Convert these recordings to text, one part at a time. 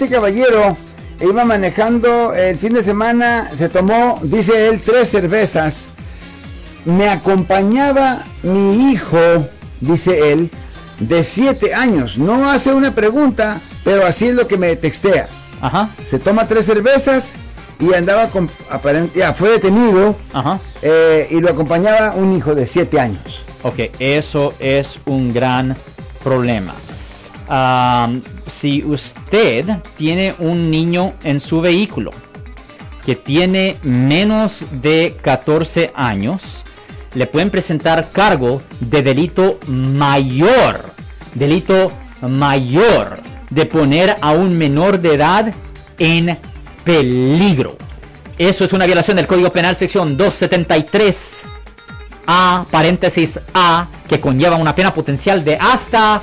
Este caballero iba manejando el fin de semana, se tomó, dice él, tres cervezas. Me acompañaba mi hijo, dice él, de siete años. No hace una pregunta, pero así es lo que me textea. Ajá. Se toma tres cervezas y andaba con, ya fue detenido Ajá. eh, y lo acompañaba un hijo de siete años. Ok, eso es un gran problema. Si usted tiene un niño en su vehículo que tiene menos de 14 años, le pueden presentar cargo de delito mayor, delito mayor de poner a un menor de edad en peligro. Eso es una violación del Código Penal sección 273 a paréntesis A que conlleva una pena potencial de hasta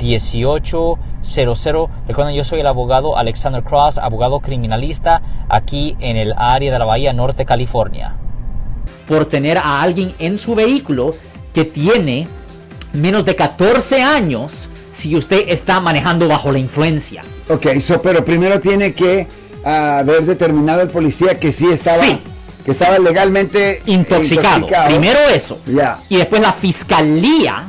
1-800-530-1800. Recuerden, yo soy el abogado Alexander Cross, abogado criminalista aquí en el área de la Bahía Norte, California. por tener a alguien en su vehículo que tiene menos de 14 años si usted está manejando bajo la influencia. Ok, so, pero primero tiene que ah, haber determinado el policía que sí estaba, Sí. que estaba legalmente Intoxicado. Primero eso. Y después la fiscalía,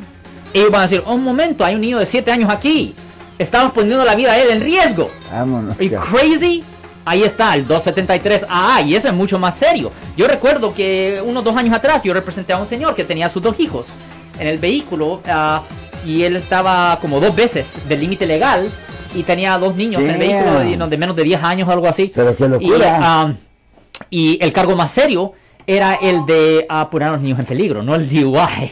ellos van a decir, "Oh, un momento, hay un niño de 7 años aquí. Estamos poniendo la vida de él en riesgo. Vámonos. ¿Y crazy? Ahí está, el 273AA, y eso es mucho más serio. Yo recuerdo que unos dos años atrás yo representé a un señor que tenía sus dos hijos en el vehículo ah, y él estaba como dos veces del límite legal y tenía dos niños en el vehículo de, no, de menos de 10 años o algo así. Pero qué Y, locura. ah, y el cargo más serio era el de ah, poner a los niños en peligro, no el DUI.